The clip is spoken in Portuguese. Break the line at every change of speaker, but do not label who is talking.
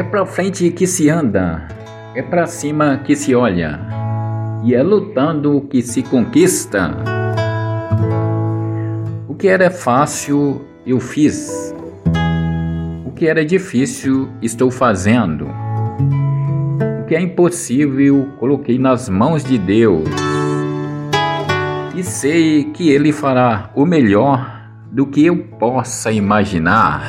É pra frente que se anda, é pra cima que se olha, e é lutando que se conquista. O que era fácil, eu fiz. O que era difícil, estou fazendo. O que é impossível, coloquei nas mãos de Deus. E sei que Ele fará o melhor do que eu possa imaginar.